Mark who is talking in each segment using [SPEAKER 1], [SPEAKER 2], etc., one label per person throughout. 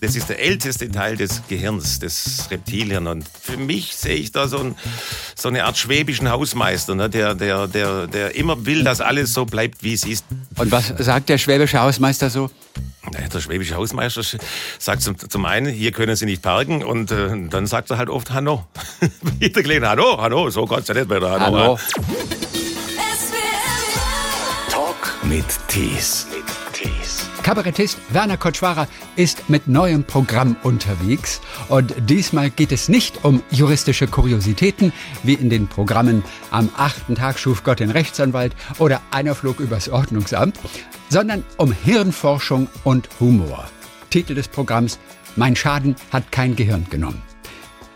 [SPEAKER 1] Das ist der älteste Teil des Gehirns, des Reptilien. Und für mich sehe ich da so, ein, so eine Art schwäbischen Hausmeister, ne? der, der, der, der immer will, dass alles so bleibt, wie es ist.
[SPEAKER 2] Und was sagt der schwäbische Hausmeister so?
[SPEAKER 1] Naja, der schwäbische Hausmeister sagt zum, zum einen, hier können Sie nicht parken und äh, dann sagt er halt oft Hanno. Jeder kleine Hanno, Hanno, so Gott sei Dank weiter Hanno. Hallo.
[SPEAKER 3] Talk mit Tees.
[SPEAKER 2] Kabarettist Werner Kotschwara ist mit neuem Programm unterwegs und diesmal geht es nicht um juristische Kuriositäten wie in den Programmen Am achten Tag schuf Gott den Rechtsanwalt oder Einer flog übers Ordnungsamt, sondern um Hirnforschung und Humor. Titel des Programms Mein Schaden hat kein Gehirn genommen.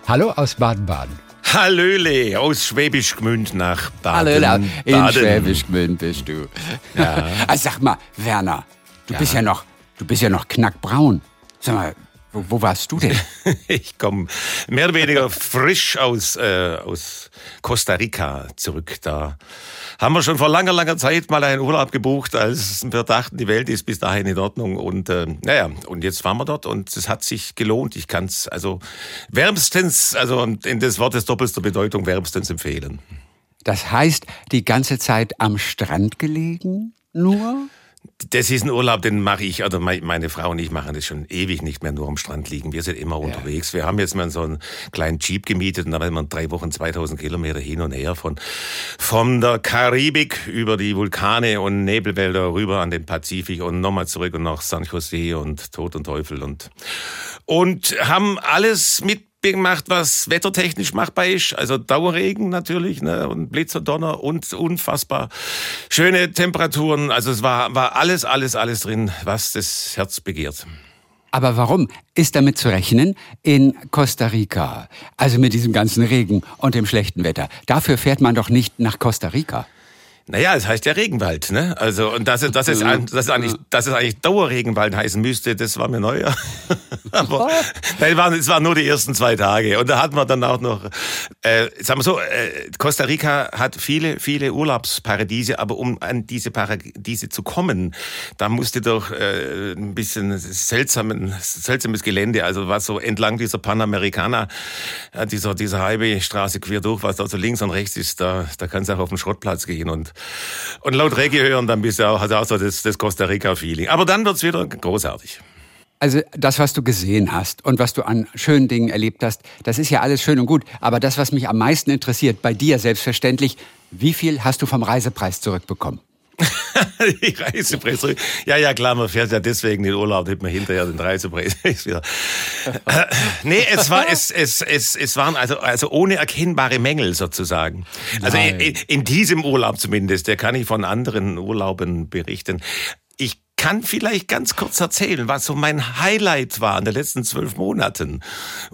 [SPEAKER 2] Hallo aus Baden-Baden.
[SPEAKER 1] Hallöle, aus Schwäbisch Gmünd nach Baden.
[SPEAKER 2] Hallöle, in Baden. Schwäbisch Gmünd bist du. Ja. also sag mal, Werner, Du ja. bist ja noch, du bist ja noch knackbraun. Sag mal, wo, wo warst du denn?
[SPEAKER 1] ich komme mehr oder weniger frisch aus, äh, aus Costa Rica zurück. Da haben wir schon vor langer, langer Zeit mal einen Urlaub gebucht, als wir dachten, die Welt ist bis dahin in Ordnung. Und äh, naja, und jetzt waren wir dort und es hat sich gelohnt. Ich kann es also wärmstens, also in des Wortes doppelster Bedeutung wärmstens empfehlen.
[SPEAKER 2] Das heißt, die ganze Zeit am Strand gelegen? Nur?
[SPEAKER 1] Das ist ein Urlaub, den mache ich, oder meine Frau und ich machen das schon ewig nicht mehr nur am Strand liegen. Wir sind immer ja. unterwegs. Wir haben jetzt mal so einen kleinen Jeep gemietet und da waren wir drei Wochen 2000 Kilometer hin und her von, von der Karibik über die Vulkane und Nebelwälder rüber an den Pazifik und nochmal zurück und nach San Jose und Tod und Teufel und, und haben alles mit gemacht, was wettertechnisch machbar ist. Also Dauerregen natürlich ne? und Blitz und Donner und unfassbar schöne Temperaturen. Also es war, war alles, alles, alles drin, was das Herz begehrt.
[SPEAKER 2] Aber warum ist damit zu rechnen in Costa Rica? Also mit diesem ganzen Regen und dem schlechten Wetter. Dafür fährt man doch nicht nach Costa Rica.
[SPEAKER 1] Naja, es heißt ja Regenwald, ne? Also und das, das ist das ist eigentlich das ist eigentlich Dauerregenwald heißen müsste, das war mir neu. Aber nein, waren, es waren nur die ersten zwei Tage und da hatten wir dann auch noch, äh, sagen wir so, äh, Costa Rica hat viele viele Urlaubsparadiese, aber um an diese Paradiese zu kommen, da musste doch äh, ein bisschen seltsamen, seltsames Gelände, also was so entlang dieser Panamericana, dieser dieser Highwaystraße quer durch, was da so links und rechts ist, da da kannst du auch auf den Schrottplatz gehen und und laut Reggae hören, dann bist du auch, hast du auch so das, das Costa Rica-Feeling. Aber dann wird's wieder großartig.
[SPEAKER 2] Also das, was du gesehen hast und was du an schönen Dingen erlebt hast, das ist ja alles schön und gut. Aber das, was mich am meisten interessiert, bei dir selbstverständlich, wie viel hast du vom Reisepreis zurückbekommen?
[SPEAKER 1] die Reisepreis. Ja, ja, klar, man fährt ja deswegen in Urlaub, nimmt man hinterher den Reisepreis wieder. Äh, nee, es war, es, es, es, es waren also, also ohne erkennbare Mängel sozusagen. Also in, in diesem Urlaub zumindest, der kann ich von anderen Urlauben berichten. Kann vielleicht ganz kurz erzählen, was so mein Highlight war in den letzten zwölf Monaten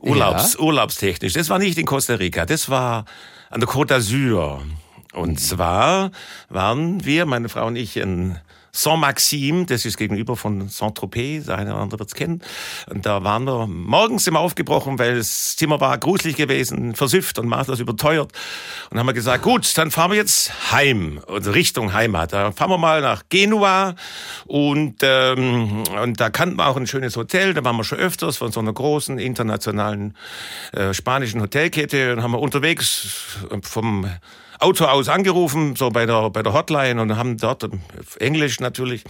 [SPEAKER 1] Urlaubs, ja. urlaubstechnisch. Das war nicht in Costa Rica, das war an der Côte d'Azur. Und zwar waren wir, meine Frau und ich, in Saint-Maxime, das ist gegenüber von Saint-Tropez, der eine oder andere wird es kennen. Und da waren wir morgens immer aufgebrochen, weil das Zimmer war gruselig gewesen, versüfft und maßlos überteuert. Und haben wir gesagt, gut, dann fahren wir jetzt heim, also Richtung Heimat. Da fahren wir mal nach Genua und, ähm, und da kannten wir auch ein schönes Hotel, da waren wir schon öfters von so einer großen internationalen äh, spanischen Hotelkette und haben wir unterwegs vom Auto aus angerufen, so bei der, bei der Hotline und haben dort, Englisch natürlich,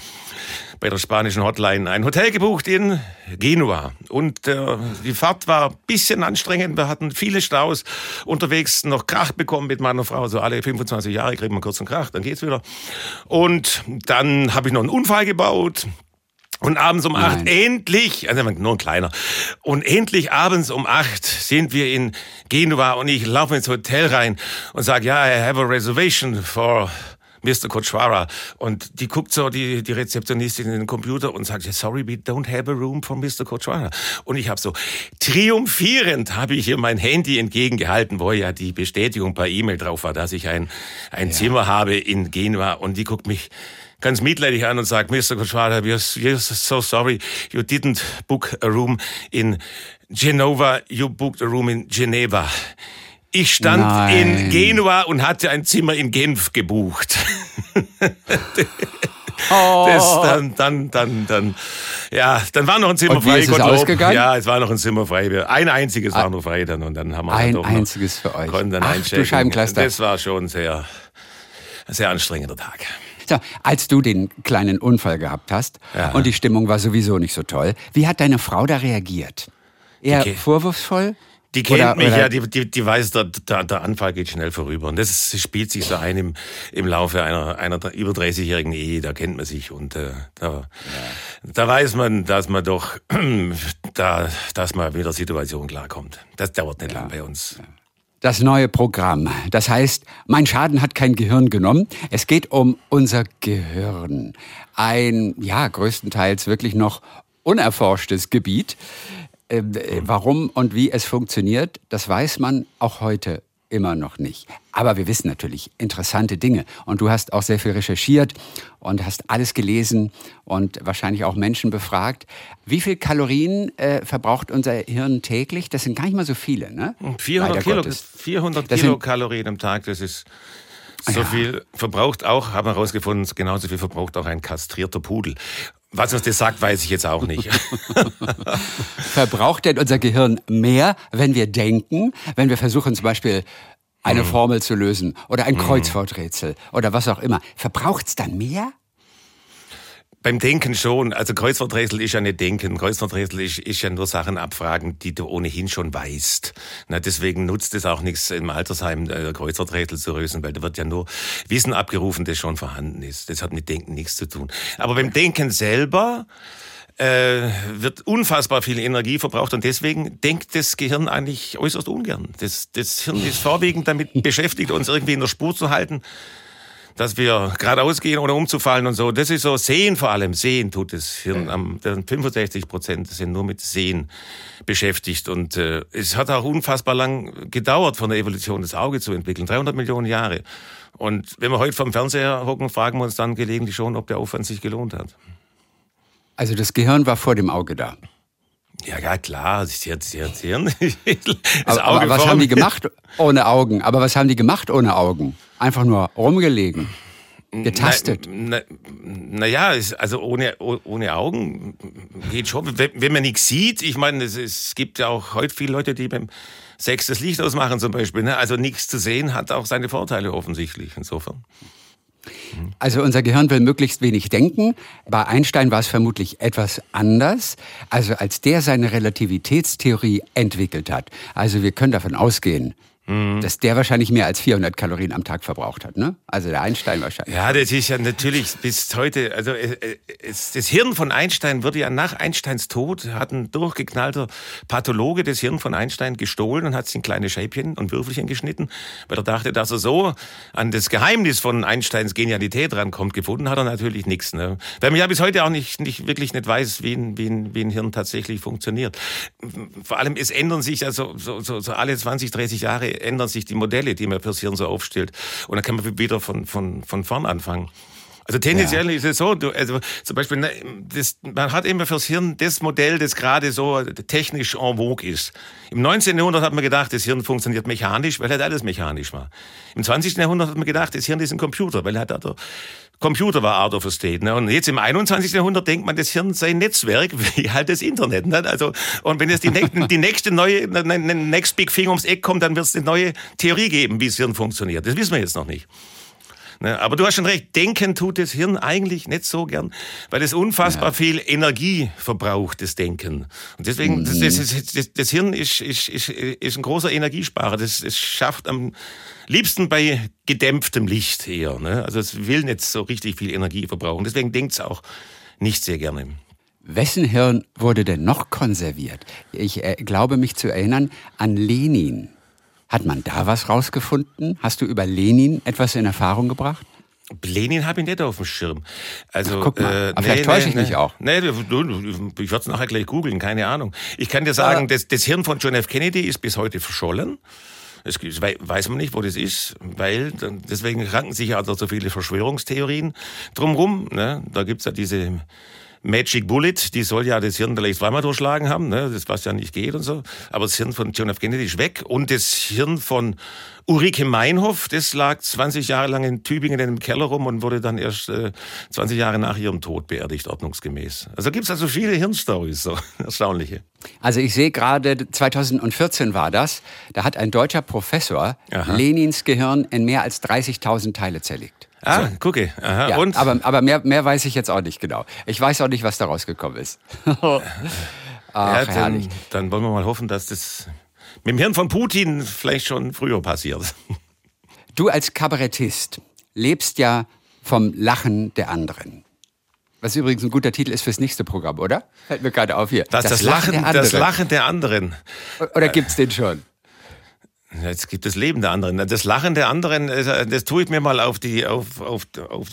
[SPEAKER 1] bei der spanischen Hotline ein Hotel gebucht in Genua. Und äh, die Fahrt war ein bisschen anstrengend. Wir hatten viele Staus unterwegs, noch Krach bekommen mit meiner Frau. So alle 25 Jahre kriegen wir kurz einen Krach, dann geht's wieder. Und dann habe ich noch einen Unfall gebaut. Und abends um acht, endlich, also nur ein kleiner, und endlich abends um acht sind wir in Genua und ich laufe ins Hotel rein und sage, ja, I have a reservation for Mr. Kochwara. Und die guckt so, die, die Rezeptionistin in den Computer und sagt, sorry, we don't have a room for Mr. Kochwara. Und ich habe so, triumphierend habe ich ihr mein Handy entgegengehalten, wo ja die Bestätigung per E-Mail drauf war, dass ich ein, ein ja. Zimmer habe in Genua. Und die guckt mich ganz mitleidig an und sagt, Mr. We're, we're so sorry, you didn't book a room in Genova, you booked a room in Geneva. Ich stand Nein. in Genua und hatte ein Zimmer in Genf gebucht. Oh. Das, dann, dann, dann, dann, ja, dann war noch ein Zimmer
[SPEAKER 2] und wie
[SPEAKER 1] frei.
[SPEAKER 2] Ist es ausgegangen?
[SPEAKER 1] Ja, es war noch ein Zimmer frei. Ein einziges war nur frei dann und dann haben wir
[SPEAKER 2] Ein
[SPEAKER 1] dann doch
[SPEAKER 2] einziges für euch.
[SPEAKER 1] Noch, konnten dann
[SPEAKER 2] Ach, du Scheibenkleister.
[SPEAKER 1] Das war schon sehr, sehr anstrengender Tag.
[SPEAKER 2] So, als du den kleinen Unfall gehabt hast
[SPEAKER 1] Ja.
[SPEAKER 2] und die Stimmung war sowieso nicht so toll, wie hat deine Frau da reagiert? Eher
[SPEAKER 1] ke-
[SPEAKER 2] vorwurfsvoll?
[SPEAKER 1] Die kennt
[SPEAKER 2] Oder-
[SPEAKER 1] mich
[SPEAKER 2] oder-
[SPEAKER 1] ja, die, die, die weiß, der, der, der Anfall geht schnell vorüber. Und das spielt sich so ein im, im Laufe einer, einer über 30-jährigen Ehe, da kennt man sich. Und äh, da, da weiß man, dass man doch, da, dass man mit der Situation klarkommt. Das dauert nicht lang bei uns.
[SPEAKER 2] Das neue Programm. Das heißt, mein Schaden hat kein Gehirn genommen. Es geht um unser Gehirn. Ein, ja, größtenteils wirklich noch unerforschtes Gebiet. Ähm, äh, Warum und wie es funktioniert, das weiß man auch heute immer noch nicht. Aber wir wissen natürlich interessante Dinge. Und du hast auch sehr viel recherchiert und hast alles gelesen und wahrscheinlich auch Menschen befragt. Wie viel Kalorien äh, verbraucht unser Hirn täglich? Das sind gar nicht mal so viele, ne?
[SPEAKER 1] 400,
[SPEAKER 2] Leider
[SPEAKER 1] Kilo,
[SPEAKER 2] Gottes.
[SPEAKER 1] 400
[SPEAKER 2] Das sind-
[SPEAKER 1] Kilokalorien am Tag, das ist so viel verbraucht auch, haben wir herausgefunden, genauso viel verbraucht auch ein kastrierter Pudel. Was uns das sagt, weiß ich jetzt auch nicht.
[SPEAKER 2] Verbraucht denn unser Gehirn mehr, wenn wir denken, wenn wir versuchen zum Beispiel eine Formel zu lösen oder ein Kreuzworträtsel oder was auch immer? Verbraucht's dann mehr?
[SPEAKER 1] Beim Denken schon. Also Kreuzworträtsel ist ja nicht Denken. Kreuzworträtsel ist, ist ja nur Sachen abfragen, die du ohnehin schon weißt. Na, deswegen nutzt es auch nichts im Altersheim äh, Kreuzworträtsel zu lösen, weil da wird ja nur Wissen abgerufen, das schon vorhanden ist. Das hat mit Denken nichts zu tun. Aber beim Denken selber äh, wird unfassbar viel Energie verbraucht und deswegen denkt das Gehirn eigentlich äußerst ungern. Das, das Hirn ist vorwiegend damit beschäftigt, uns irgendwie in der Spur zu halten dass wir geradeaus gehen, ohne umzufallen und so. Das ist so Sehen vor allem. Sehen tut das Hirn. Am, das sind 65 Prozent sind nur mit Sehen beschäftigt. Und äh, es hat auch unfassbar lang gedauert, von der Evolution das Auge zu entwickeln. 300 Millionen Jahre. Und wenn wir heute vom Fernseher hocken, fragen wir uns dann gelegentlich schon, ob der Aufwand sich gelohnt hat.
[SPEAKER 2] Also das Gehirn war vor dem Auge da.
[SPEAKER 1] Ja, ja, klar, das Hirn, das Hirn, das Hirn. Das
[SPEAKER 2] Aber, aber was haben die gemacht ohne Augen? Aber was haben die gemacht ohne Augen? Einfach nur rumgelegen, getastet.
[SPEAKER 1] Na, na, na es- also ohne, oh- ohne Augen geht schon. Wenn, wenn man nichts sieht, ich meine, es, es gibt ja auch heute viele Leute, die beim Sex das Licht ausmachen zum Beispiel. Ne? Also nichts zu sehen hat auch seine Vorteile offensichtlich. Insofern.
[SPEAKER 2] Also unser Gehirn will möglichst wenig denken. Bei Einstein war es vermutlich etwas anders. Also als der seine Relativitätstheorie entwickelt hat. Also wir können davon ausgehen,
[SPEAKER 1] Mhm.
[SPEAKER 2] dass der wahrscheinlich mehr als 400 Kalorien am Tag verbraucht hat. Ne? Also der Einstein wahrscheinlich.
[SPEAKER 1] Ja, das ist ja natürlich bis heute, also äh, äh, es, das Hirn von Einstein wurde ja nach Einsteins Tod, hat ein durchgeknallter Pathologe das Hirn von Einstein gestohlen und hat es in kleine Scheibchen und Würfelchen geschnitten, weil er dachte, dass er so an das Geheimnis von Einsteins Genialität rankommt. Gefunden hat er natürlich nichts. Ne? Weil man ja bis heute auch nicht, nicht wirklich nicht weiß, wie ein, wie, ein, wie ein Hirn tatsächlich funktioniert. Vor allem, es ändern sich ja so, so, so, so alle 20, 30 Jahre ändern sich die Modelle, die man fürs Hirn so aufstellt. Und dann kann man wieder von, von, von vorn anfangen. Also tendenziell ist es so, du, also zum Beispiel, ne, das, man hat immer fürs Hirn das Modell, das gerade so technisch en vogue ist. Im 19. Jahrhundert hat man gedacht, das Hirn funktioniert mechanisch, weil halt alles mechanisch war. Im 20. Jahrhundert hat man gedacht, das Hirn ist ein Computer, weil halt der Computer war out of a state. Ne? Und jetzt im 21. Jahrhundert denkt man, das Hirn sei ein Netzwerk, wie halt das Internet. Ne? Also, und wenn jetzt die, nächste- die nächste neue, ne, ne, next big thing ums Eck kommt, dann wird es eine neue Theorie geben, wie das Hirn funktioniert. Das wissen wir jetzt noch nicht. Ne, aber du hast schon recht, denken tut das Hirn eigentlich nicht so gern, weil es unfassbar viel Energie verbraucht, das Denken. Und deswegen, das, das, ist- das, das Hirn ist, ist, ist, ist ein großer Energiesparer. Das, das schafft am liebsten bei gedämpftem Licht eher. Ne? Also es will nicht so richtig viel Energie verbrauchen. Deswegen denkt es auch nicht sehr gerne.
[SPEAKER 2] Wessen Hirn wurde denn noch konserviert? Ich äh, glaube mich zu erinnern an Lenin. Hat man da was rausgefunden? Hast du über Lenin etwas in Erfahrung gebracht?
[SPEAKER 1] Lenin habe ich nicht auf dem Schirm. Also,
[SPEAKER 2] Ach, guck mal. Aber vielleicht täusche ich mich auch.
[SPEAKER 1] Nee, ich werde es nachher gleich googeln, keine Ahnung. Ich kann dir sagen, das, das Hirn von John F. Kennedy ist bis heute verschollen. Wei- weiß man nicht, wo das ist, weil deswegen ranken sich ja da so viele Verschwörungstheorien drumrum. Ne? Da gibt's ja diese Magic Bullet, die soll ja das Hirn vielleicht zweimal durchschlagen haben, ne? das was ja nicht geht und so. Aber das Hirn von John F. Kennedy ist weg und das Hirn von Ulrike Meinhoff, das lag 20 Jahre lang in Tübingen in einem Keller rum und wurde dann erst äh, 20 Jahre nach ihrem Tod beerdigt, ordnungsgemäß. Also gibt's also viele Hirnstories, so erstaunliche.
[SPEAKER 2] Also ich sehe gerade, 2014 war das, da hat ein deutscher Professor Aha. Lenins Gehirn in mehr als 30.000 Teile zerlegt.
[SPEAKER 1] Ah, so. gucke. Aha,
[SPEAKER 2] ja, und? Aber, aber mehr, mehr weiß ich jetzt auch nicht genau. Ich weiß auch nicht, was da rausgekommen ist. Ach,
[SPEAKER 1] ja, dann, dann wollen wir mal hoffen, dass das mit dem Hirn von Putin vielleicht schon früher passiert.
[SPEAKER 2] Du als Kabarettist lebst ja vom Lachen der anderen. Was übrigens ein guter Titel ist fürs nächste Programm, oder? Fällt mir gerade auf hier.
[SPEAKER 1] Das, das, das Lachen, Lachen das Lachen der anderen.
[SPEAKER 2] Oder gibt's den schon?
[SPEAKER 1] Jetzt gibt es Leben der anderen. Das Lachen der anderen, äh, das tue ich mir mal auf die, auf, auf, auf,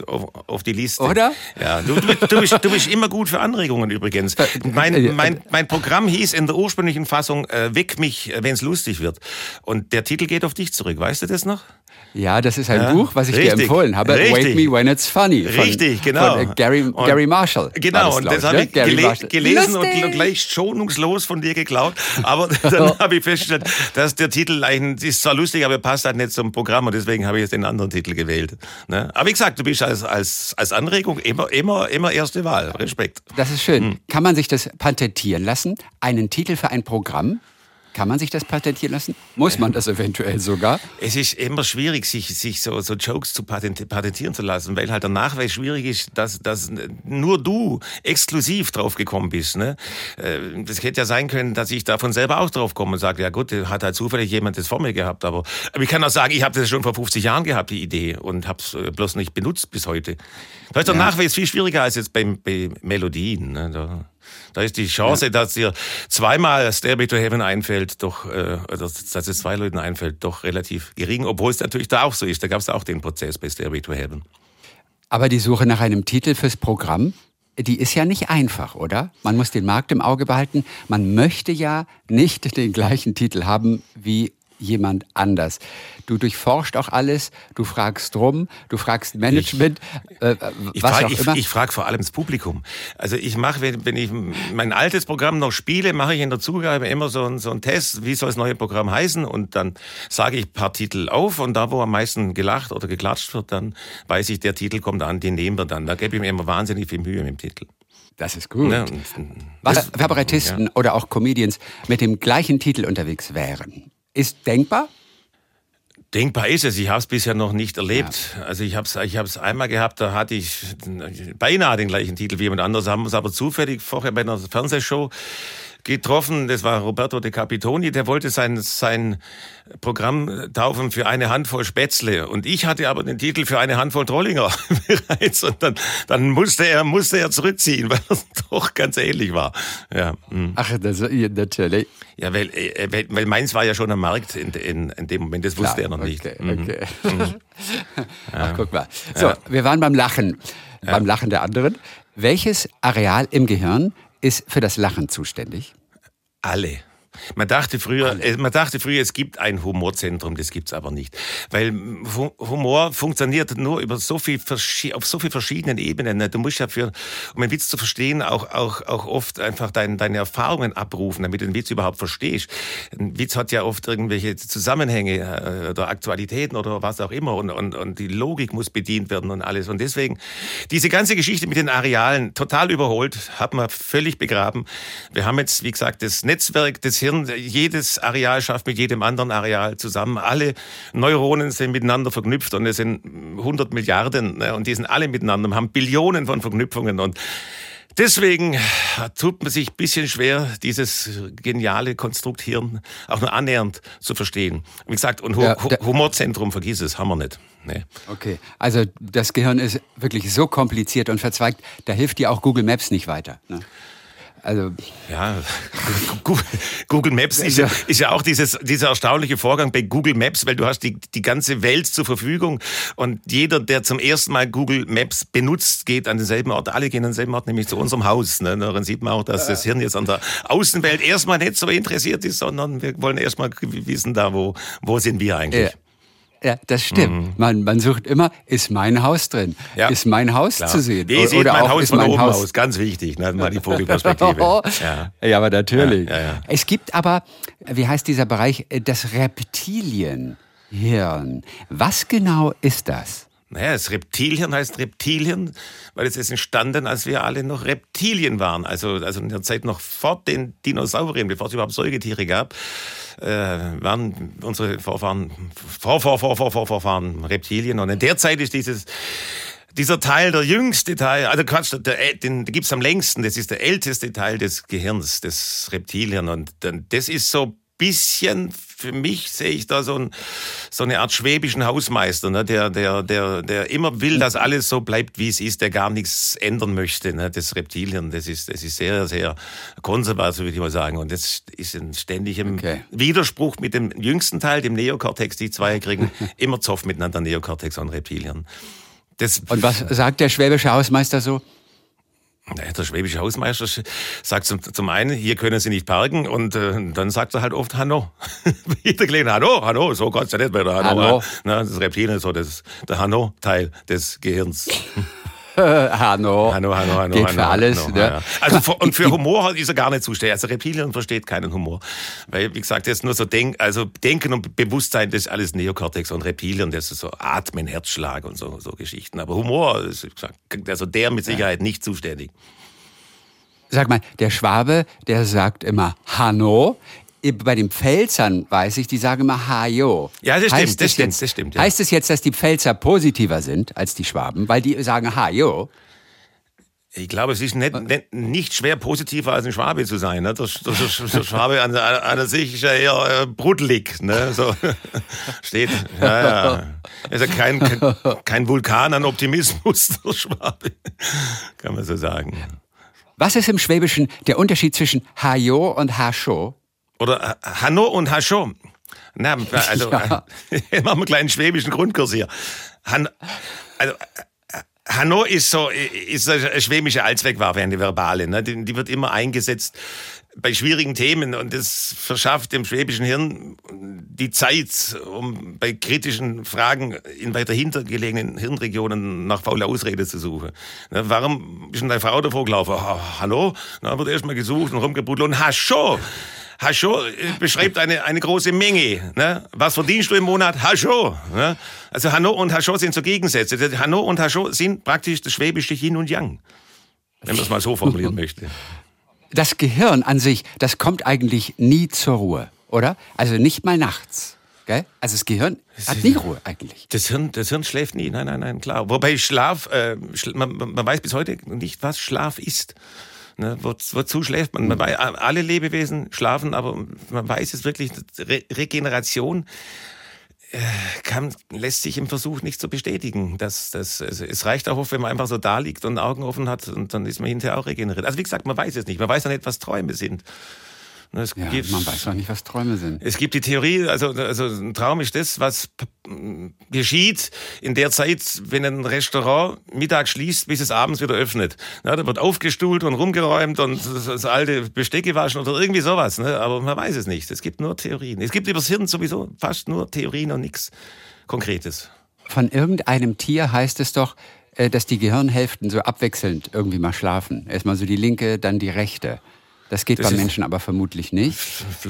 [SPEAKER 1] auf, die Liste.
[SPEAKER 2] Oder?
[SPEAKER 1] Ja, du, du, du, bist, du bist immer gut für Anregungen übrigens. Mein, mein, mein Programm hieß in der ursprünglichen Fassung äh, Weck mich, wenn es lustig wird. Und der Titel geht auf dich zurück. Weißt du das noch?
[SPEAKER 2] Ja, das ist ein ja, Buch, was ich richtig, dir empfohlen habe. Richtig. Wake Me When It's Funny.
[SPEAKER 1] Von, richtig, genau.
[SPEAKER 2] Von äh, Gary, und, Gary Marshall.
[SPEAKER 1] Genau, das, und das habe ne? ich gele gelesen und, und, gleich schonungslos von dir geklaut. Aber dann habe ich festgestellt, dass der Titel eigentlich, ist zwar lustig, aber passt halt nicht zum Programm und deswegen habe ich jetzt den anderen Titel gewählt. Ne? Aber wie gesagt, du bist als, als, als Anregung immer, immer, immer erste Wahl. Respekt.
[SPEAKER 2] Das ist schön. Hm. Kann man sich das patentieren lassen? Einen Titel für ein Programm? Kann man sich das patentieren lassen? Muss man das eventuell sogar?
[SPEAKER 1] Es ist immer schwierig, sich, sich so, so Jokes zu patentieren zu lassen, weil halt der Nachweis schwierig ist, dass, dass nur du exklusiv drauf gekommen bist. Ne? Äh, das hätte ja sein können, dass ich davon selber auch drauf komme und sage, ja gut, hat halt zufällig jemand das vor mir gehabt. Aber, aber ich kann auch sagen, ich habe das schon vor 50 Jahren gehabt, die Idee, und habe es äh, bloß nicht benutzt bis heute. Da ist der ja. Nachweis viel schwieriger als jetzt bei, bei Melodien. Ne? Da da ist die Chance, ja. dass dir zweimal Stairway to Heaven einfällt, doch, äh, dass es zwei Leuten einfällt, doch relativ gering, obwohl es natürlich da auch so ist. Da gab es auch den Prozess bei Stairway to Heaven.
[SPEAKER 2] Aber die Suche nach einem Titel fürs Programm, die ist ja nicht einfach, oder? Man muss den Markt im Auge behalten. Man möchte ja nicht den gleichen Titel haben wie jemand anders. Du durchforscht auch alles, du fragst drum, du fragst Management,
[SPEAKER 1] ich, äh, ich was frag, auch ich, immer. Ich frage vor allem das Publikum. Also ich mache, wenn, wenn ich mein altes Programm noch spiele, mache ich in der Zugabe immer so, ein, so einen Test, wie soll das neue Programm heißen und dann sage ich ein paar Titel auf und da, wo am meisten gelacht oder geklatscht wird, dann weiß ich, der Titel kommt an, den nehmen wir dann. Da gebe ich mir immer wahnsinnig viel Mühe mit dem Titel.
[SPEAKER 2] Das ist gut. Ja, Was Kabarettisten ja. oder auch Comedians mit dem gleichen Titel unterwegs wären ist denkbar?
[SPEAKER 1] Denkbar ist es. Ich habe es bisher noch nicht erlebt. Ja. Also ich habe es ich hab's einmal gehabt, da hatte ich beinahe den gleichen Titel wie jemand anderes, haben uns aber zufällig vorher bei einer Fernsehshow getroffen. Das war Roberto De Capitoni, der wollte sein, sein Programm taufen für eine Handvoll Spätzle. Und ich hatte aber den Titel für eine Handvoll Trollinger bereits. Und dann, dann musste er, musste er zurückziehen, weil es doch ganz ähnlich war. Ja.
[SPEAKER 2] Hm. Ach, das, natürlich.
[SPEAKER 1] Ja, weil, äh, weil, weil meins war ja schon am Markt in, in, in dem Moment. Das wusste Klar, er noch nicht. Okay, mhm. okay.
[SPEAKER 2] Mhm. Ach, guck mal. So, ja. wir waren beim Lachen. Ja. Beim Lachen der anderen. Welches Areal im Gehirn ist für das Lachen zuständig?
[SPEAKER 1] Alle. Man dachte früher. Äh, man dachte früher, es gibt ein Humorzentrum, das gibt's aber nicht, weil Humor funktioniert nur über so viel auf so viel verschiedenen Ebenen. Du musst ja für, um einen Witz zu verstehen, auch auch auch oft einfach dein, deine Erfahrungen abrufen, damit du den Witz überhaupt verstehst. Ein Witz hat ja oft irgendwelche Zusammenhänge äh, oder Aktualitäten oder was auch immer und und und die Logik muss bedient werden und alles und deswegen diese ganze Geschichte mit den Arealen total überholt, hat man völlig begraben. Wir haben jetzt, wie gesagt, das Netzwerk des Hirn, jedes Areal schafft mit jedem anderen Areal zusammen. Alle Neuronen sind miteinander verknüpft und es sind 100 Milliarden ne, und die sind alle miteinander, haben Billionen von Verknüpfungen und Deswegen tut man sich ein bisschen schwer, dieses geniale Konstrukt Hirn auch nur annähernd zu verstehen. Wie gesagt, und ja, Humorzentrum, vergiss es, haben wir nicht. Nee.
[SPEAKER 2] Okay, also das Gehirn ist wirklich so kompliziert und verzweigt, da hilft dir auch Google Maps nicht weiter. Ne?
[SPEAKER 1] Also ja, Google Maps ist ja, ist ja auch dieses, dieser erstaunliche Vorgang bei Google Maps, weil du hast die, die ganze Welt zur Verfügung und jeder, der zum ersten Mal Google Maps benutzt, geht an denselben Ort. Alle gehen an denselben Ort, nämlich zu unserem Haus. Ne? Daran sieht man auch, dass das Hirn jetzt an der Außenwelt erstmal nicht so interessiert ist, sondern wir wollen erstmal wissen, da wo, wo sind wir eigentlich.
[SPEAKER 2] Ja. Ja, das stimmt. Mhm. Man, man sucht immer, ist mein Haus drin? Ja. Ist mein Haus Klar. zu sehen?
[SPEAKER 1] Sieht Oder mein auch, Haus ist von mein oben Haus? aus? Ganz wichtig, ne? mal die Vogelperspektive.
[SPEAKER 2] ja. ja, aber natürlich. Ja, ja, es gibt aber, wie heißt dieser Bereich, das Reptilienhirn. Was genau ist das?
[SPEAKER 1] Naja, das Reptilien heißt Reptilien, weil es ist entstanden, als wir alle noch Reptilien waren. Also, also in der Zeit noch vor den Dinosauriern, bevor es überhaupt Säugetiere gab, äh, waren unsere Vorfahren, Vor, Vor, Vor, Vor, Vor, Vorfahren Reptilien. Und in der Zeit ist dieses dieser Teil, der jüngste Teil, also Quatsch, der, den, den gibt's am längsten, das ist der älteste Teil des Gehirns, des Reptilien. Und das ist so bisschen, für mich sehe ich da so, ein, so eine Art schwäbischen Hausmeister, ne, der, der, der, der immer will, dass alles so bleibt, wie es ist, der gar nichts ändern möchte. Ne, das Reptilien, das ist, das ist sehr, sehr konservativ, würde ich mal sagen. Und das ist ein ständigem okay. Widerspruch mit dem jüngsten Teil, dem Neokortex. Die zwei kriegen immer Zoff miteinander, Neokortex und Reptilien.
[SPEAKER 2] Das und was sagt der schwäbische Hausmeister so?
[SPEAKER 1] Der schwäbische Hausmeister sagt zum, zum einen, hier können Sie nicht parken und äh, dann sagt er halt oft Hanno. Jeder Kleine, Hanno, Hanno, so kannst du nicht bei der Hanno. Hanno. Na, das Reptilien ist so das, der Hanno-Teil des Gehirns.
[SPEAKER 2] Hanno.
[SPEAKER 1] Hanno, Hanno, Hanno.
[SPEAKER 2] Geht für alles.
[SPEAKER 1] Hanno, ne? Also für, und für Humor ist er gar nicht zuständig. Also Reptilien versteht keinen Humor. Weil, wie gesagt, das ist nur so Denk, also Denken und Bewusstsein, das ist alles Neokortex und Reptilien, das ist so Atmen, Herzschlag und so, so Geschichten. Aber Humor, ist, also der mit Sicherheit nicht zuständig.
[SPEAKER 2] Sag mal, der Schwabe, der sagt immer Hanno bei den Pfälzern weiß ich, die sagen immer Hajo.
[SPEAKER 1] Ja, das heißt stimmt, das stimmt,
[SPEAKER 2] jetzt,
[SPEAKER 1] das stimmt. Ja.
[SPEAKER 2] Heißt es jetzt, dass die Pfälzer positiver sind als die Schwaben, weil die sagen Hajo?
[SPEAKER 1] Ich glaube, es ist nicht, nicht, nicht schwer positiver als ein Schwabe zu sein. Ne? Der, der, der Schwabe an, an sich ist ja eher äh, brudelig. Ne? So steht. Ja, ja. Ist ja kein, kein, kein Vulkan an Optimismus, der Schwabe. Kann man so sagen.
[SPEAKER 2] Was ist im Schwäbischen der Unterschied zwischen Hajo und Hascho?
[SPEAKER 1] Oder Hanno und Hascho. Na, also, ja. machen wir einen kleinen schwäbischen Grundkurs hier. Han, also, Hanno ist so, ist eine schwäbische Allzweckwaffe, eine verbale. Ne? Die, die, wird immer eingesetzt bei schwierigen Themen und das verschafft dem schwäbischen Hirn die Zeit, um bei kritischen Fragen in weiter hintergelegenen Hirnregionen nach fauler Ausrede zu suchen. Ne? Warum ist denn deine Frau davor gelaufen? Oh, hallo? Na, wird erstmal gesucht und rumgebrudelt und Hascho! Hascho äh, beschreibt eine, eine große Menge. Ne? Was verdienst du im Monat? Hascho. Ne? Also Hanno und Hascho sind so Gegensätze. Hanno und Hascho sind praktisch das schwäbische Yin und Yang. Wenn man es mal so formulieren möchte.
[SPEAKER 2] Das Gehirn an sich, das kommt eigentlich nie zur Ruhe, oder? Also nicht mal nachts. Gell? Also das Gehirn hat nie Ruhe eigentlich.
[SPEAKER 1] Das Hirn, das Hirn schläft nie, nein, nein, nein, klar. Wobei Schlaf, äh, man, man weiß bis heute nicht, was Schlaf ist. Ne, wo, wozu schläft man? man weiß, alle Lebewesen schlafen, aber man weiß es wirklich, Re Regeneration äh, kann, lässt sich im Versuch nicht so bestätigen. Das, das, also es reicht auch oft, wenn man einfach so da liegt und Augen offen hat und dann ist man hinterher auch regeneriert. Also wie gesagt, man weiß es nicht. Man weiß ja nicht, was Träume sind.
[SPEAKER 2] Es ja, gibt, man weiß noch nicht, was Träume sind.
[SPEAKER 1] Es gibt die Theorie, also, also ein Traum ist das, was geschieht in der Zeit, wenn ein Restaurant Mittag schließt, bis es abends wieder öffnet. Ja, da wird aufgestuhlt und rumgeräumt und das alte Besteck gewaschen oder irgendwie sowas. Ne? Aber man weiß es nicht. Es gibt nur Theorien. Es gibt übers Hirn sowieso fast nur Theorien und nichts Konkretes.
[SPEAKER 2] Von irgendeinem Tier heißt es doch, äh, dass die Gehirnhälften so abwechselnd irgendwie mal schlafen. Erstmal so die linke, dann die rechte. Das geht das beim Menschen aber vermutlich nicht.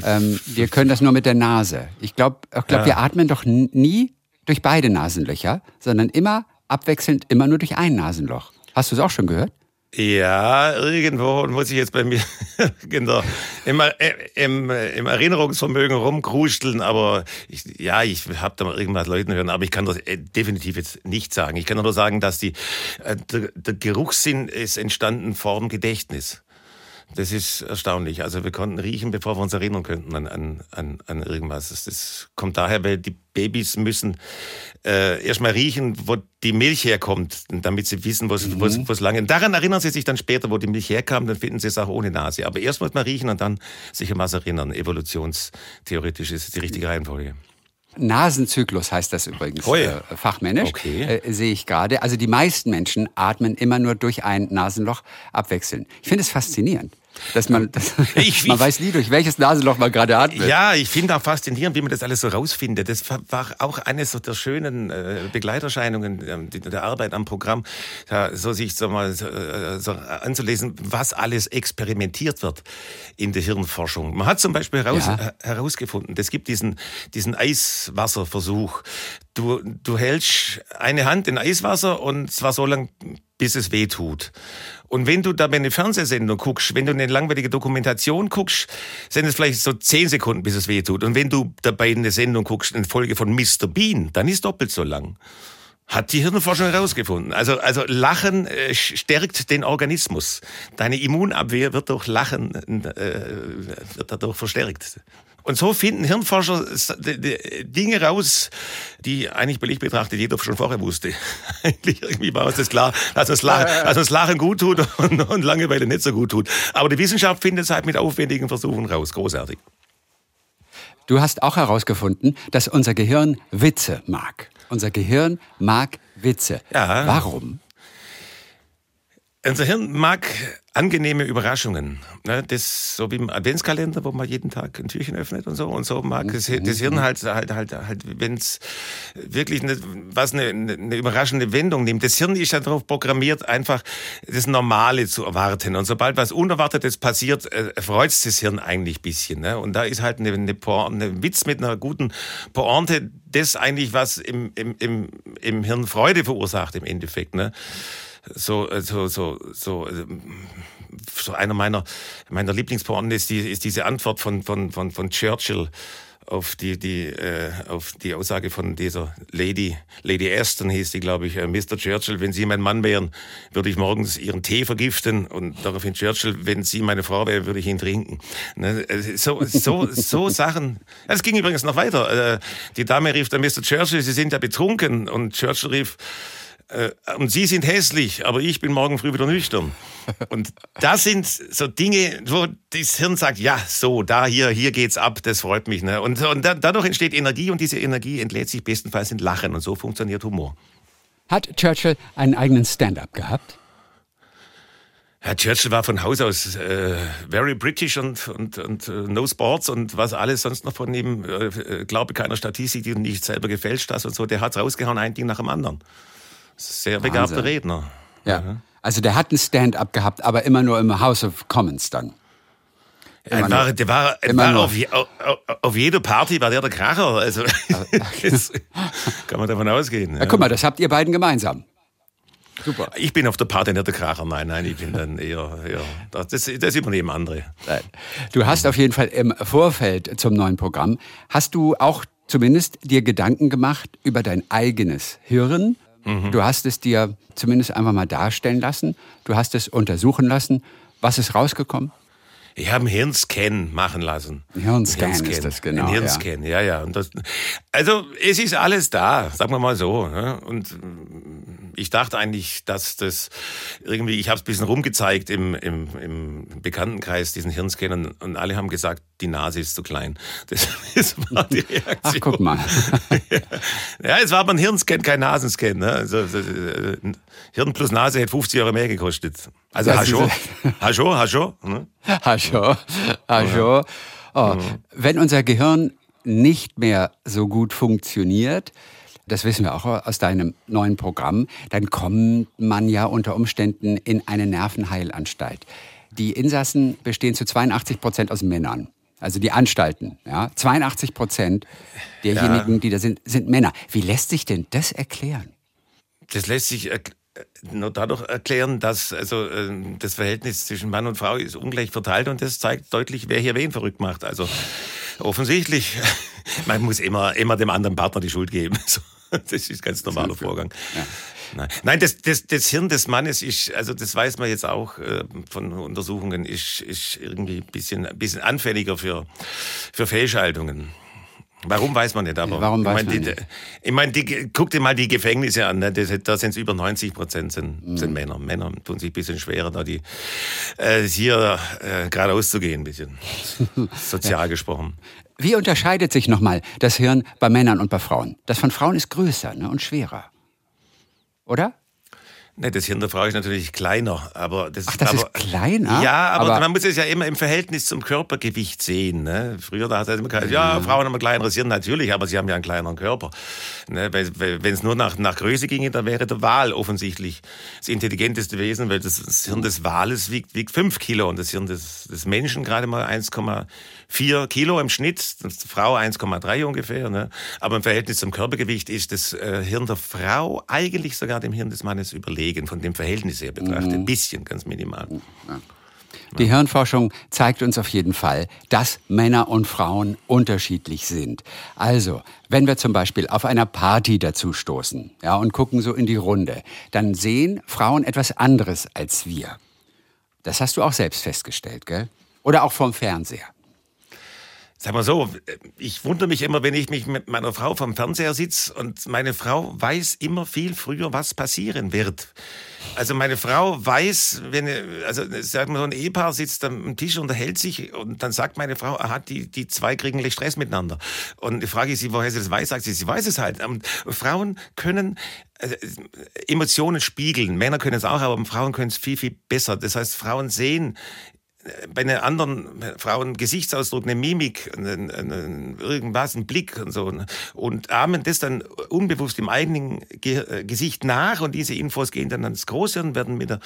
[SPEAKER 2] Ähm, wir können das nur mit der Nase. Ich glaube, ich glaub, ja. wir atmen doch nie durch beide Nasenlöcher, sondern immer abwechselnd, immer nur durch ein Nasenloch. Hast du es auch schon gehört?
[SPEAKER 1] Ja, irgendwo muss ich jetzt bei mir genau, im, äh, im, im Erinnerungsvermögen rumkruscheln, aber ich, ja, ich habe da mal irgendwas Leuten hören, aber ich kann das äh, definitiv jetzt nicht sagen. Ich kann nur sagen, dass die, äh, der, der Geruchssinn ist entstanden vor dem Gedächtnis. Das ist erstaunlich. Also wir konnten riechen, bevor wir uns erinnern könnten an, an, an, an irgendwas. Das, das kommt daher, weil die Babys müssen äh, erstmal riechen, wo die Milch herkommt, damit sie wissen, was mhm. was, was lange. Daran erinnern sie sich dann später, wo die Milch herkam, dann finden sie es auch ohne Nase. Aber erst muss man riechen und dann sich an was erinnern. Evolutionstheoretisch ist die richtige Reihenfolge.
[SPEAKER 2] Nasenzyklus heißt das übrigens äh, fachmännisch, okay. äh, sehe ich gerade. Also die meisten Menschen atmen immer nur durch ein Nasenloch abwechselnd. Ich finde es faszinierend. Dass man, dass ich, man ich, weiß nie, durch welches Nasenloch man gerade atmet.
[SPEAKER 1] Ja, ich finde auch faszinierend, wie man das alles so rausfindet. Das war auch eines der schönen äh, Begleiterscheinungen ähm, der Arbeit am Programm, so sich so mal so, äh, so anzulesen, was alles experimentiert wird in der Hirnforschung. Man hat zum Beispiel heraus, ja. Äh, herausgefunden, es gibt diesen, diesen Eiswasserversuch. Du, du hältst eine Hand in Eiswasser und zwar so lange, bis es weh tut. Und wenn du dabei eine Fernsehsendung guckst, wenn du eine langweilige Dokumentation guckst, sind es vielleicht so zehn Sekunden, bis es weh tut. Und wenn du dabei eine Sendung guckst, eine Folge von Mr. Bean, dann ist doppelt so lang. Hat die Hirnforschung herausgefunden. Also, also Lachen äh, stärkt den Organismus. Deine Immunabwehr wird durch Lachen äh, wird dadurch verstärkt. Und so finden Hirnforscher Dinge raus, die eigentlich billig betrachtet jeder schon vorher wusste. eigentlich irgendwie war uns das klar, dass uns Lachen, dass uns Lachen gut tut und, und Langeweile nicht so gut tut. Aber die Wissenschaft findet es halt mit aufwendigen Versuchen raus. Großartig.
[SPEAKER 2] Du hast auch herausgefunden, dass unser Gehirn Witze mag. Unser Gehirn mag Witze. Ja. Warum?
[SPEAKER 1] Unser Hirn mag angenehme Überraschungen. Ne? Das so wie im Adventskalender, wo man jeden Tag ein Türchen öffnet und so. Und so mag das, das Hirn halt halt halt halt, wenn es wirklich eine, was eine, eine überraschende Wendung nimmt. Das Hirn ist ja darauf programmiert, einfach das Normale zu erwarten. Und sobald was Unerwartetes passiert, äh, freut das Hirn eigentlich bisschen. Ne? Und da ist halt eine, eine, Pointe, eine Witz mit einer guten Pointe, das eigentlich was im, im, im, im Hirn Freude verursacht im Endeffekt. Ne? So, äh, so, so, so, ähm, so einer meiner, meiner Lieblingspointen ist, die, ist diese Antwort von, von, von, von Churchill auf die, die, äh, auf die Aussage von dieser Lady, Lady Aston hieß die, glaube ich, äh, Mr. Churchill, wenn Sie mein Mann wären, würde ich morgens Ihren Tee vergiften und daraufhin Churchill, wenn Sie meine Frau wären, würde ich ihn trinken. Ne? Äh, so, so, so Sachen. Es ging übrigens noch weiter. Äh, die Dame rief dann Mr. Churchill, Sie sind ja betrunken und Churchill rief, äh, und Sie sind hässlich, aber ich bin morgen früh wieder nüchtern. Und das sind so Dinge, wo das Hirn sagt, ja, so, da, hier, hier geht's ab, das freut mich. Ne? Und, und da, dadurch entsteht Energie und diese Energie entlädt sich bestenfalls in Lachen und so funktioniert Humor.
[SPEAKER 2] Hat Churchill einen eigenen Stand-up gehabt?
[SPEAKER 1] Herr Churchill war von Haus aus äh, very British und, und, und uh, no sports und was alles sonst noch von ihm, äh, äh, glaube keiner Statistik, die nicht selber gefälscht hast und so, der hat's rausgehauen, ein Ding nach dem anderen. Sehr begabter Redner.
[SPEAKER 2] Ja. Also der hat ein Stand-up gehabt, aber immer nur im House of Commons dann.
[SPEAKER 1] Immer war, der war, war auf, auf, auf, jeder Party war der der Kracher. Also kann man davon ausgehen.
[SPEAKER 2] Ja. Ja, guck mal, das habt ihr beiden gemeinsam.
[SPEAKER 1] Super. Ich bin auf der Party nicht der Kracher, nein, nein, ich bin dann eher, eher das, das übernehmen andere. Nein.
[SPEAKER 2] Du hast auf jeden Fall im Vorfeld zum neuen Programm, hast du auch zumindest dir Gedanken gemacht über dein eigenes Hirn Mhm. Du hast es dir zumindest einfach mal darstellen lassen. Du hast es untersuchen lassen. Was ist rausgekommen?
[SPEAKER 1] Ich habe einen Hirnscan machen lassen.
[SPEAKER 2] Hirnscan, Hirnscan ist das genau.
[SPEAKER 1] Ein Hirnscan, ja, ja. ja. Das, also es ist alles da, sagen wir mal so. Ne? Und ich dachte eigentlich, dass das irgendwie, ich habe es ein bisschen rumgezeigt im, im, im Bekanntenkreis, diesen Hirnscan, und alle haben gesagt, die Nase ist zu klein. Das, das war die Reaktion. Ach,
[SPEAKER 2] guck mal.
[SPEAKER 1] ja, es war aber ein Hirnscan, kein Nasenscan. Ne? Also, äh, Hirn plus Nase hätte 50 Euro mehr gekostet. Also Hascho, Hascho, Hascho.
[SPEAKER 2] Hascho, Hascho. Oh, mhm. Wenn unser Gehirn nicht mehr so gut funktioniert, das wissen wir auch aus deinem neuen Programm, dann kommt man ja unter Umständen in eine Nervenheilanstalt. Die Insassen bestehen zu 82 Prozent aus Männern. Also die Anstalten, ja. 82 Prozent derjenigen, ja. die da sind, sind Männer. Wie lässt sich denn das erklären?
[SPEAKER 1] Das lässt sich erklären nur dadurch erklären, dass also äh, das Verhältnis zwischen Mann und Frau ist ungleich verteilt und das zeigt deutlich, wer hier wen verrückt macht. Also offensichtlich, man muss immer immer dem anderen Partner die Schuld geben. Das ist ein ganz normaler Vorgang. Ja. Nein, Nein das, das, das Hirn des Mannes ist, also das weiß man jetzt auch äh, von Untersuchungen, ist, ist irgendwie ein bisschen, ein bisschen anfälliger für, für Fehlschaltungen. Warum weiß man nicht, aber
[SPEAKER 2] Warum weiß
[SPEAKER 1] ich meine,
[SPEAKER 2] die,
[SPEAKER 1] ich meine, die, guck dir mal die Gefängnisse an, ne? das, da sind es über 90 Prozent sind, mhm. sind Männer. Männer tun sich ein bisschen schwerer, da die äh, hier äh, geradeaus zu gehen, ein bisschen sozial ja. gesprochen.
[SPEAKER 2] Wie unterscheidet sich nochmal das Hirn bei Männern und bei Frauen? Das von Frauen ist größer ne, und schwerer. Oder?
[SPEAKER 1] Ne, das Hirn der Frau ist natürlich kleiner, aber das,
[SPEAKER 2] Ach, das
[SPEAKER 1] aber,
[SPEAKER 2] ist kleiner?
[SPEAKER 1] Ja, aber,
[SPEAKER 2] Aber-
[SPEAKER 1] man muss es ja immer im Verhältnis zum Körpergewicht sehen. Ne? Früher da hat er immer gesagt, ja, Frauen haben ein kleineres Hirn, natürlich, aber sie haben ja einen kleineren Körper. Ne? Wenn es nur nach, nach Größe ginge, dann wäre der Wal offensichtlich das intelligenteste Wesen, weil das, das Hirn des Wales wiegt, wiegt 5 Kilo und das Hirn des, des Menschen gerade mal 1,4 Kilo im Schnitt, das Frau 1,3 ungefähr. Ne? Aber im Verhältnis zum Körpergewicht ist das äh, Hirn der Frau eigentlich sogar dem Hirn des Mannes überlegen, von dem Verhältnis her betrachtet. Ein bisschen, ganz minimal.
[SPEAKER 2] Die Hirnforschung zeigt uns auf jeden Fall, dass Männer und Frauen unterschiedlich sind. Also, wenn wir zum Beispiel auf einer Party dazu stoßen ja, und gucken so in die Runde, dann sehen Frauen etwas anderes als wir. Das hast du auch selbst festgestellt, gell? Oder auch vom Fernseher.
[SPEAKER 1] Sag mal so, ich wundere mich immer, wenn ich mich mit meiner Frau vom Fernseher sitze und meine Frau weiß immer viel früher, was passieren wird. Also meine Frau weiß, wenn, also sagen wir so ein Ehepaar sitzt am Tisch, unterhält sich und dann sagt meine Frau, aha, die, die zwei kriegen gleich Stress miteinander. Und ich frage sie, woher sie das weiß, sagt sie, sie weiß es halt. Und Frauen können äh, Emotionen spiegeln. Männer können es auch, aber Frauen können es viel, viel besser. Das heißt, Frauen sehen bei einer anderen Frau einen Gesichtsausdruck, eine Mimik, einen, einen, irgendwas, einen Blick und so. Und ahmen das dann unbewusst im eigenen Ge äh, Gesicht nach und diese Infos gehen dann ans Großhirn, werden mit, der,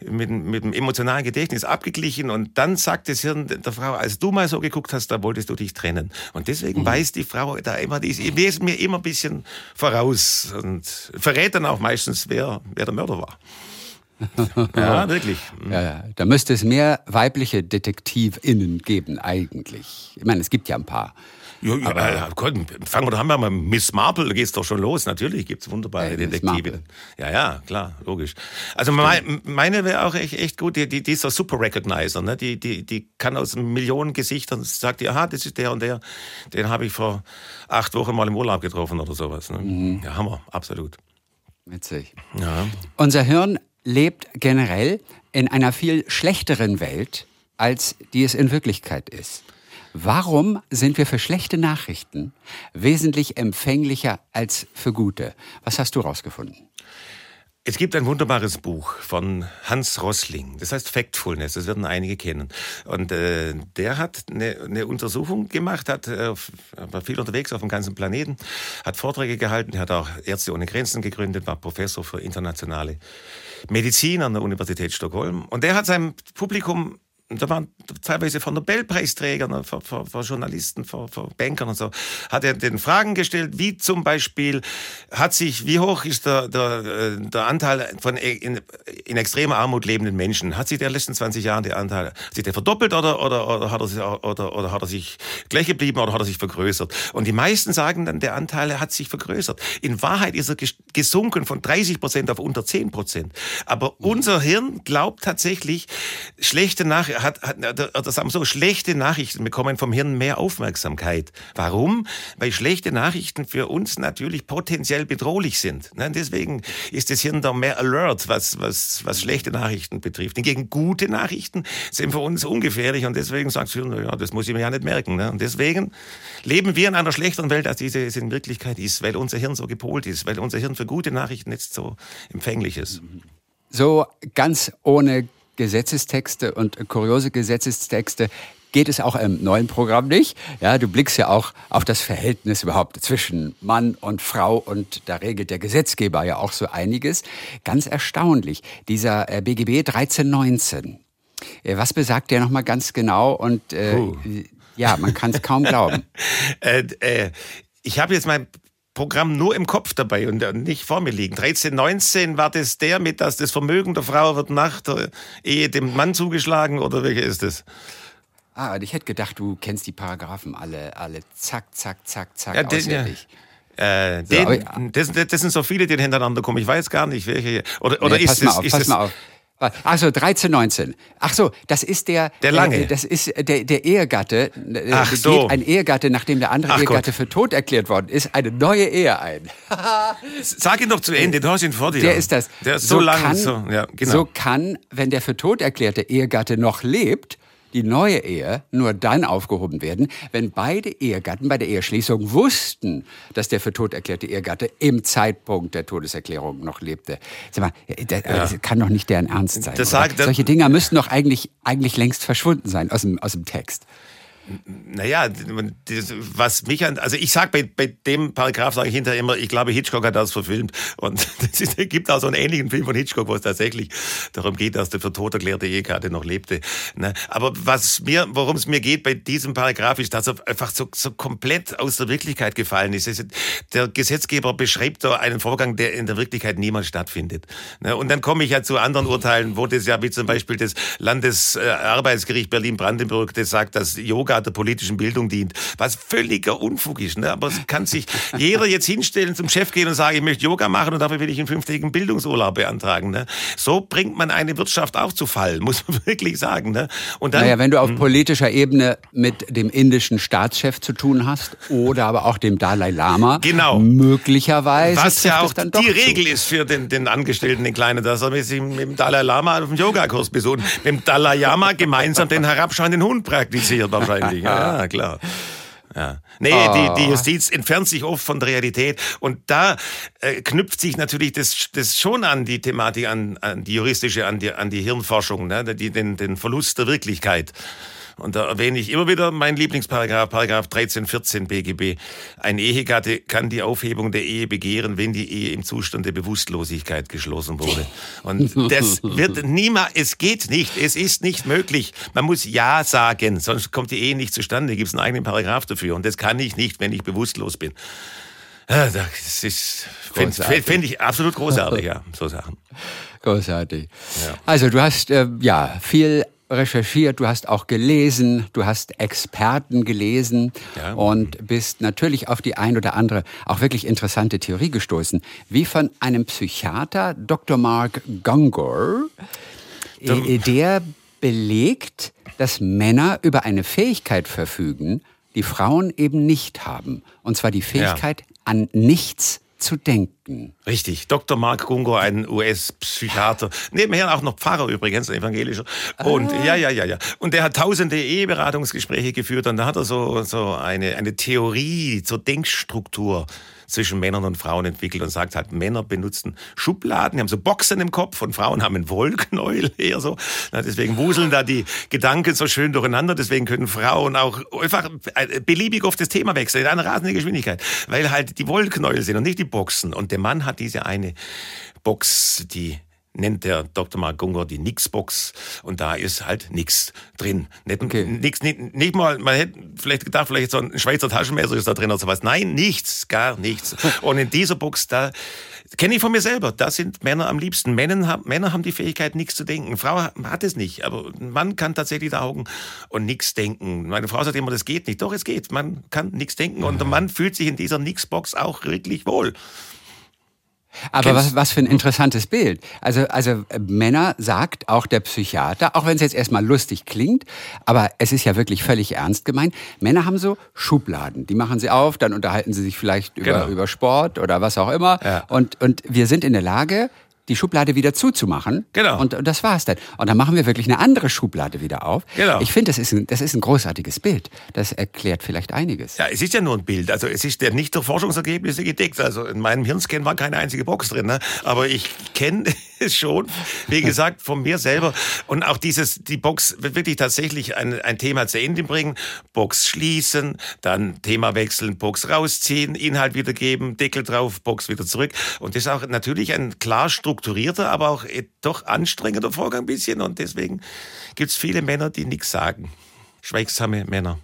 [SPEAKER 1] mit, mit dem emotionalen Gedächtnis abgeglichen und dann sagt das Hirn der Frau, als du mal so geguckt hast, da wolltest du dich trennen. Und deswegen mhm. weiß die Frau da immer, die ist mir immer ein bisschen voraus und verrät dann auch meistens, wer, wer der Mörder war. Ja, wirklich.
[SPEAKER 2] Ja, ja. Da müsste es mehr weibliche DetektivInnen geben, eigentlich. Ich meine, es gibt ja ein paar.
[SPEAKER 1] Ja, ja, aber, ja, fangen wir doch an mal Miss Marple, da geht's doch schon los. Natürlich gibt's wunderbare
[SPEAKER 2] Äh, Miss
[SPEAKER 1] Detektive. Ja, ja, klar, logisch. Also mein, meine wäre auch echt, echt gut, die, die, die ist so Super Recognizer, ne? die, die, die kann aus Millionen Gesichtern, sagt die, aha, das ist der und der, den habe ich vor acht Wochen mal im Urlaub getroffen oder sowas. Ne?
[SPEAKER 2] Mhm.
[SPEAKER 1] Ja, Hammer, absolut.
[SPEAKER 2] Witzig.
[SPEAKER 1] Ja.
[SPEAKER 2] Unser Hirn lebt generell in einer viel schlechteren Welt, als die es in Wirklichkeit ist. Warum sind wir für schlechte Nachrichten wesentlich empfänglicher als für gute? Was hast du rausgefunden?
[SPEAKER 1] Es gibt ein wunderbares Buch von Hans Rossling, das heißt Factfulness, das werden einige kennen. Und äh, der hat eine, eine Untersuchung gemacht, hat äh, war viel unterwegs auf dem ganzen Planeten, hat Vorträge gehalten, hat auch Ärzte ohne Grenzen gegründet, war Professor für internationale Medizin an der Universität Stockholm. Und der hat seinem Publikum da waren teilweise von Nobelpreisträgern, von, von, von Journalisten, von, von Bankern und so, hat er den Fragen gestellt, wie zum Beispiel, hat sich, wie hoch ist der, der, der Anteil von in, in extremer Armut lebenden Menschen? Hat sich der in den letzten 20 Jahren der Anteil, hat sich der verdoppelt oder, oder, oder, hat er, sich- oder, oder hat er sich gleich geblieben oder hat er sich vergrößert? Und die meisten sagen dann, der Anteil hat sich vergrößert. In Wahrheit ist er ges- gesunken von 30 Prozent auf unter 10 Prozent. Aber unser Hirn glaubt tatsächlich, schlechte Nachrichten, hat, hat, oder sagen wir so, schlechte Nachrichten bekommen vom Hirn mehr Aufmerksamkeit. Warum? Weil schlechte Nachrichten für uns natürlich potenziell bedrohlich sind. Ne? Deswegen ist das Hirn da mehr alert, was, was, was schlechte Nachrichten betrifft. Hingegen gute Nachrichten sind für uns ungefährlich und deswegen sagt das Hirn, ja, das muss ich mir ja nicht merken. Ne? Und deswegen leben wir in einer schlechteren Welt, als diese es in Wirklichkeit ist, weil unser Hirn so gepolt ist, weil unser Hirn für gute Nachrichten jetzt so empfänglich ist.
[SPEAKER 2] So ganz ohne Gesetzestexte und kuriose Gesetzestexte geht es auch im neuen Programm nicht. Ja, du blickst ja auch auf das Verhältnis überhaupt zwischen Mann und Frau und da regelt der Gesetzgeber ja auch so einiges. Ganz erstaunlich. Dieser äh, BGB 1319. Äh, Was besagt der nochmal ganz genau? Und äh, ja, man kann es kaum glauben.
[SPEAKER 1] äh, äh, ich habe jetzt mein Programm nur im Kopf dabei und äh, nicht vor mir liegen. 1319 war das der mit, dass das Vermögen der Frau wird nach der Ehe dem Mann zugeschlagen oder welcher ist das?
[SPEAKER 2] Ah, ich hätte gedacht, du kennst die Paragraphen alle, alle zack, zack, zack, zack,
[SPEAKER 1] Ja, den- ja.
[SPEAKER 2] auswendig.
[SPEAKER 1] Äh,
[SPEAKER 2] So,
[SPEAKER 1] den,
[SPEAKER 2] ja.
[SPEAKER 1] das, das sind so viele, die hintereinander kommen. Ich weiß gar nicht, welche. Oder, oder
[SPEAKER 2] Nee,
[SPEAKER 1] ist
[SPEAKER 2] pass mal
[SPEAKER 1] es,
[SPEAKER 2] auf,
[SPEAKER 1] ist
[SPEAKER 2] pass
[SPEAKER 1] es,
[SPEAKER 2] mal auf. Ach so, 1319. Ach so, das ist der
[SPEAKER 1] Der Lange.
[SPEAKER 2] äh, Das ist der, der Ehegatte. äh,
[SPEAKER 1] Ach
[SPEAKER 2] geht
[SPEAKER 1] so.
[SPEAKER 2] Ein Ehegatte, nachdem der andere
[SPEAKER 1] Ach
[SPEAKER 2] Ehegatte
[SPEAKER 1] Gott.
[SPEAKER 2] für tot erklärt worden ist, eine neue Ehe ein.
[SPEAKER 1] Sag ihn doch zu Ende, du hast ihn vor dir.
[SPEAKER 2] Der ist das.
[SPEAKER 1] Der ist so, lang.
[SPEAKER 2] kann,
[SPEAKER 1] so, ja, genau.
[SPEAKER 2] so kann, wenn der für tot erklärte Ehegatte noch lebt, die neue Ehe nur dann aufgehoben werden, wenn beide Ehegatten bei der Eheschließung wussten, dass der für tot erklärte Ehegatte im Zeitpunkt der Todeserklärung noch lebte. Sag mal, das, das kann doch nicht deren Ernst sein.
[SPEAKER 1] Das sagt-
[SPEAKER 2] Solche Dinger müssten doch eigentlich, eigentlich längst verschwunden sein aus dem, aus dem Text.
[SPEAKER 1] Naja, was mich an, also ich sag bei, bei dem Paragraph sage ich hinterher immer, ich glaube Hitchcock hat das verfilmt und es gibt auch so einen ähnlichen Film von Hitchcock, wo es tatsächlich darum geht, dass der für tot erklärte Ehekarte noch lebte. Ne? Aber was mir, worum es mir geht bei diesem Paragraph ist, dass er einfach so, so komplett aus der Wirklichkeit gefallen ist. Der Gesetzgeber beschreibt da einen Vorgang, der in der Wirklichkeit niemals stattfindet. Ne? Und dann komme ich ja zu anderen Urteilen, wo das ja wie zum Beispiel das Landesarbeitsgericht Berlin-Brandenburg, das sagt, dass Yoga der politischen Bildung dient, was völliger Unfug ist. Ne? Aber es kann sich jeder jetzt hinstellen, zum Chef gehen und sagen, ich möchte Yoga machen und dafür will ich einen fünftägigen Bildungsurlaub beantragen. Ne? So bringt man eine Wirtschaft auch zu Fall, muss man wirklich sagen. Ne? Und dann,
[SPEAKER 2] Naja, wenn du auf politischer Ebene mit dem indischen Staatschef zu tun hast oder aber auch dem Dalai Lama,
[SPEAKER 1] Genau.
[SPEAKER 2] möglicherweise
[SPEAKER 1] was ja auch die
[SPEAKER 2] zu.
[SPEAKER 1] Regel ist für den, den Angestellten, den Kleinen, dass er mit dem, mit dem Dalai Lama auf dem Yogakurs besucht. Mit dem Dalai Lama gemeinsam den herabschauenden Hund praktiziert wahrscheinlich. Ja, klar. Ja. Nee, die, die Justiz entfernt sich oft von der Realität und da äh, knüpft sich natürlich das, das schon an die Thematik, an, an die juristische, an die, an die Hirnforschung, ne? die, den, den Verlust der Wirklichkeit. Und da erwähne ich immer wieder meinen Lieblingsparagraph, Paragraph 13, 14 BGB. Ein Ehegatte kann die Aufhebung der Ehe begehren, wenn die Ehe im Zustand der Bewusstlosigkeit geschlossen wurde. Und das wird niemals, es geht nicht, es ist nicht möglich. Man muss Ja sagen, sonst kommt die Ehe nicht zustande. Gibt es einen eigenen Paragraph dafür. Und das kann ich nicht, wenn ich bewusstlos bin. Ja, Das ist, finde find ich absolut großartig, ja, so Sachen.
[SPEAKER 2] Großartig. Also du hast äh, ja viel recherchiert, du hast auch gelesen, du hast Experten gelesen
[SPEAKER 1] Ja.
[SPEAKER 2] und bist natürlich auf die ein oder andere auch wirklich interessante Theorie gestoßen, wie von einem Psychiater, Dr. Mark Gungor, äh, der belegt, dass Männer über eine Fähigkeit verfügen, die Frauen eben nicht haben. Und zwar die Fähigkeit, an nichts zu denken.
[SPEAKER 1] Richtig. Dr. Mark Gungo, ein US-Psychiater. Nebenher auch noch Pfarrer übrigens, ein evangelischer. Und ja, ja, ja, ja. Und der hat tausende Eheberatungsgespräche geführt und da hat er so, so eine, eine Theorie zur Denkstruktur zwischen Männern und Frauen entwickelt und sagt halt, Männer benutzen Schubladen, die haben so Boxen im Kopf und Frauen haben einen Wollknäuel eher so. Na, deswegen wuseln da die Gedanken so schön durcheinander. Deswegen können Frauen auch einfach äh, beliebig auf das Thema wechseln in einer rasenden Geschwindigkeit, weil halt die Wollknäuel sind und nicht die Boxen. Und der Mann hat diese eine Box, die nennt der Dr. Mark Gungor die Nix-Box und da ist halt nix drin. Nicht,
[SPEAKER 2] Okay.
[SPEAKER 1] nix, nicht, nicht mal, man hätte vielleicht gedacht, vielleicht so ein Schweizer Taschenmesser ist da drin oder sowas. Nein, nichts, gar nichts. Und in dieser Box, da kenne ich von mir selber, da sind Männer am liebsten. Männer haben, Männer haben die Fähigkeit, nichts zu denken. Frau hat es nicht, aber ein Mann kann tatsächlich da Augen und nichts denken. Meine Frau sagt immer, das geht nicht. Doch, es geht. Man kann nichts denken und der Mann fühlt sich in dieser Nix-Box auch wirklich wohl.
[SPEAKER 2] Aber was, was für ein interessantes Bild. Also, also äh, Männer sagt auch der Psychiater, auch wenn es jetzt erstmal lustig klingt, aber es ist ja wirklich völlig ernst gemeint. Männer haben so Schubladen, die machen sie auf, dann unterhalten sie sich vielleicht über,
[SPEAKER 1] Genau.
[SPEAKER 2] über Sport oder was auch immer.
[SPEAKER 1] Ja.
[SPEAKER 2] Und, und wir sind in der Lage, die Schublade wieder zuzumachen.
[SPEAKER 1] Genau.
[SPEAKER 2] Und, und das war's dann. Und dann machen wir wirklich eine andere Schublade wieder auf.
[SPEAKER 1] Genau.
[SPEAKER 2] Ich finde, das, ist ein- das ist ein großartiges Bild. Das erklärt vielleicht einiges.
[SPEAKER 1] Ja, es ist ja nur ein Bild. Also es ist ja nicht durch Forschungsergebnisse gedeckt. Also in meinem Hirnscan war keine einzige Box drin. Ne? Aber ich kenne es schon, wie gesagt, von mir selber. Und auch dieses, die Box wird wirklich tatsächlich ein, ein Thema zu Ende bringen. Box schließen, dann Thema wechseln, Box rausziehen, Inhalt wiedergeben, Deckel drauf, Box wieder zurück. Und das ist auch natürlich ein klar strukturierter, aber auch eh doch anstrengender Vorgang ein bisschen. Und deswegen gibt es viele Männer, die nichts sagen. Schweigsame Männer.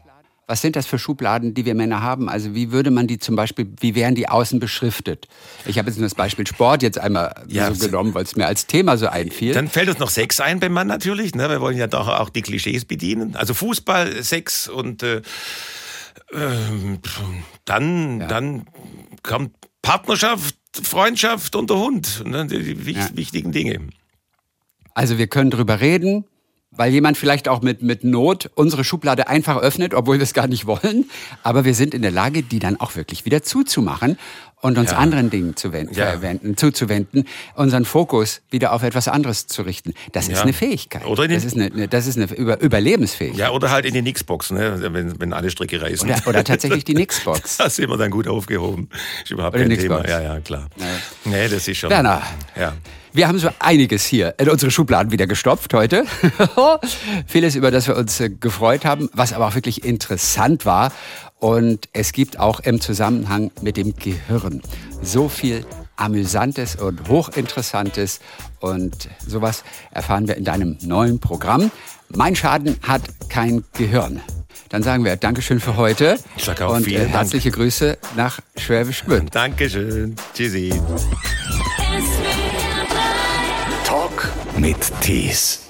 [SPEAKER 2] Was sind das für Schubladen, die wir Männer haben? Also wie würde man die zum Beispiel, wie wären die außen beschriftet? Ich habe jetzt nur das Beispiel Sport jetzt einmal
[SPEAKER 1] Ja,
[SPEAKER 2] so genommen, weil es mir als Thema so einfiel.
[SPEAKER 1] Dann fällt uns noch Sex ein beim Mann natürlich. Ne? Wir wollen ja doch auch die Klischees bedienen. Also Fußball, Sex und äh, ähm, dann, dann kommt Partnerschaft, Freundschaft und der Hund. Ne? Die, die
[SPEAKER 2] Ja.
[SPEAKER 1] wichtigen Dinge.
[SPEAKER 2] Also wir können drüber reden, weil jemand vielleicht auch mit, mit Not unsere Schublade einfach öffnet, obwohl wir es gar nicht wollen. Aber wir sind in der Lage, die dann auch wirklich wieder zuzumachen und uns
[SPEAKER 1] Ja.
[SPEAKER 2] anderen Dingen zu wenden,
[SPEAKER 1] Ja.
[SPEAKER 2] verwenden, zuzuwenden, unseren Fokus wieder auf etwas anderes zu richten. Das ist
[SPEAKER 1] Ja.
[SPEAKER 2] eine Fähigkeit.
[SPEAKER 1] Oder in den-
[SPEAKER 2] das ist eine, eine, das ist eine Über Überlebensfähigkeit.
[SPEAKER 1] Ja, oder halt in die Nixbox, ne? wenn, wenn alle Stricke reißen.
[SPEAKER 2] Oder, oder tatsächlich die Nixbox.
[SPEAKER 1] Da sind wir dann gut aufgehoben. Ist überhaupt
[SPEAKER 2] Oder
[SPEAKER 1] kein
[SPEAKER 2] Nixbox.
[SPEAKER 1] Thema. Ja, ja, klar. Nee, das ist schon.
[SPEAKER 2] Werner.
[SPEAKER 1] Ja.
[SPEAKER 2] Wir haben so einiges hier in unsere Schubladen wieder gestopft heute. Vieles, über das wir uns äh, gefreut haben, was aber auch wirklich interessant war. Und es gibt auch im Zusammenhang mit dem Gehirn so viel Amüsantes und Hochinteressantes. Und sowas erfahren wir in deinem neuen Programm. Mein Schaden hat kein Gehirn. Dann sagen wir Dankeschön für heute.
[SPEAKER 1] Ich sag auch
[SPEAKER 2] und
[SPEAKER 1] vielen Dank.
[SPEAKER 2] herzliche Grüße nach Schwäbisch Gmünd.
[SPEAKER 1] Dankeschön. Tschüssi.
[SPEAKER 3] Mit Tees.